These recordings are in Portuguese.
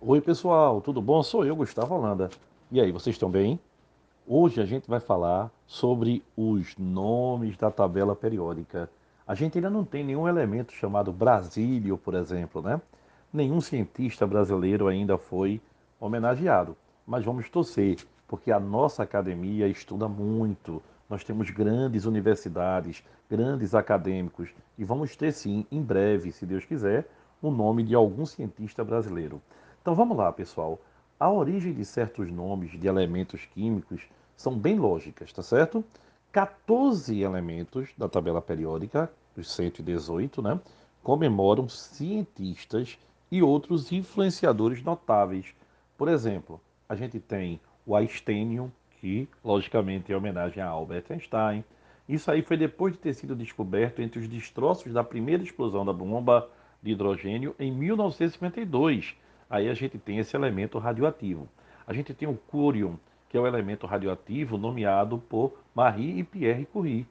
Oi, pessoal, tudo bom? Sou eu, Gustavo Holanda. E aí, vocês estão bem? Hoje a gente vai falar sobre os nomes da tabela periódica. A gente ainda não tem nenhum elemento chamado Brasílio, por exemplo, né? Nenhum cientista brasileiro ainda foi homenageado. Mas vamos torcer, porque a nossa academia estuda muito. Nós temos grandes universidades, grandes acadêmicos, e vamos ter sim, em breve, se Deus quiser, o nome de algum cientista brasileiro. Então vamos lá, pessoal. A origem de certos nomes de elementos químicos são bem lógicas, tá certo? 14 elementos da tabela periódica, os 118, né, comemoram cientistas e outros influenciadores notáveis. Por exemplo, a gente tem o Einsteinium, que logicamente é homenagem a Albert Einstein. Isso aí foi depois de ter sido descoberto entre os destroços da primeira explosão da bomba de hidrogênio em 1952 aí a gente tem esse elemento radioativo. A gente tem o curium, que é o elemento radioativo nomeado por Marie e Pierre Curie.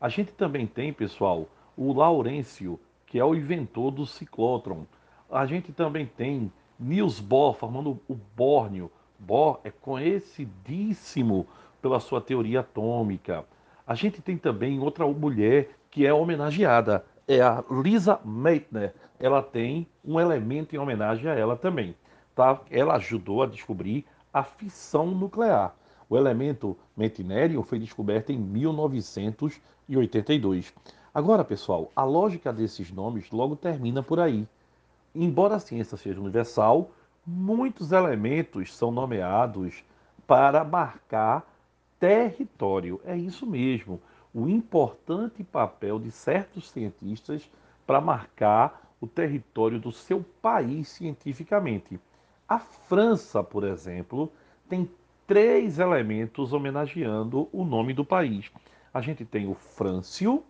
A gente também tem, pessoal, o Laurêncio, que é o inventor do ciclotron. A gente também tem Niels Bohr, formando o bórnio. Bohr é conhecidíssimo pela sua teoria atômica. A gente tem também outra mulher que é homenageada, é a Lisa Meitner. Ela tem um elemento em homenagem a ela também. Tá? Ela ajudou a descobrir a fissão nuclear. O elemento meitnerium foi descoberto em 1982. Agora, pessoal, a lógica desses nomes logo termina por aí. Embora a ciência seja universal, muitos elementos são nomeados para marcar território. É isso mesmo o importante papel de certos cientistas para marcar o território do seu país cientificamente. A França, por exemplo, tem três elementos homenageando o nome do país. A gente tem o Frâncio,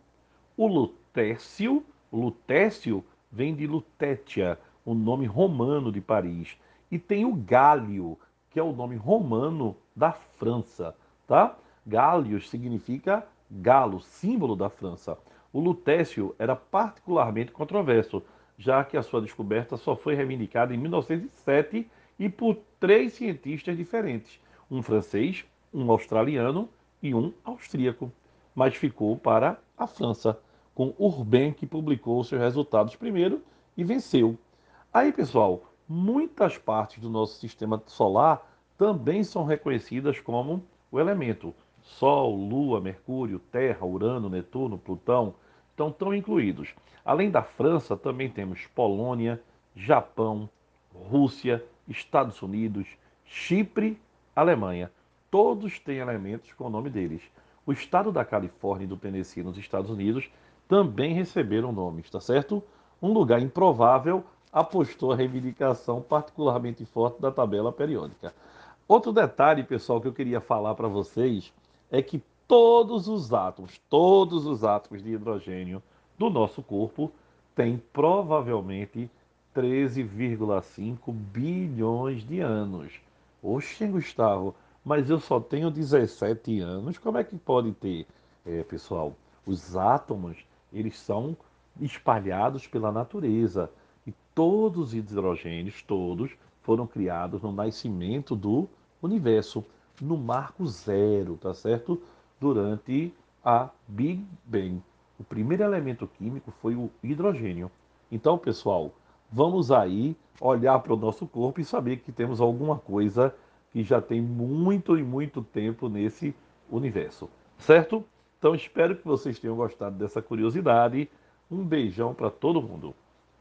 o Lutécio, Lutécio vem de Lutétia, o nome romano de Paris, e tem o Gálio, que é o nome romano da França, tá? Gálios significa galo, símbolo da França. O lutécio era particularmente controverso, já que a sua descoberta só foi reivindicada em 1907 e por três cientistas diferentes, um francês, um australiano e um austríaco. Mas ficou para a França, com Urbain que publicou seus resultados primeiro e venceu. Aí, pessoal, muitas partes do nosso sistema solar também são reconhecidas como o elemento. Sol, Lua, Mercúrio, Terra, Urano, Netuno, Plutão, estão incluídos. Além da França, também temos Polônia, Japão, Rússia, Estados Unidos, Chipre, Alemanha. Todos têm elementos com o nome deles. O estado da Califórnia e do Tennessee, nos Estados Unidos, também receberam nomes, tá certo? Um lugar improvável apostou a reivindicação particularmente forte da tabela periódica. Outro detalhe, pessoal, que eu queria falar para vocês é que todos os átomos, todos os átomos de hidrogênio do nosso corpo têm provavelmente 13,5 bilhões de anos. Oxe, Gustavo, mas eu só tenho 17 anos, como é que pode ter? É, pessoal, os átomos, eles são espalhados pela natureza e todos os hidrogênios, todos, foram criados no nascimento do universo no marco zero, tá certo? Durante a Big Bang. O primeiro elemento químico foi o hidrogênio. Então, pessoal, vamos aí olhar para o nosso corpo e saber que temos alguma coisa que já tem muito e muito tempo nesse universo, certo? Então, espero que vocês tenham gostado dessa curiosidade. Um beijão para todo mundo.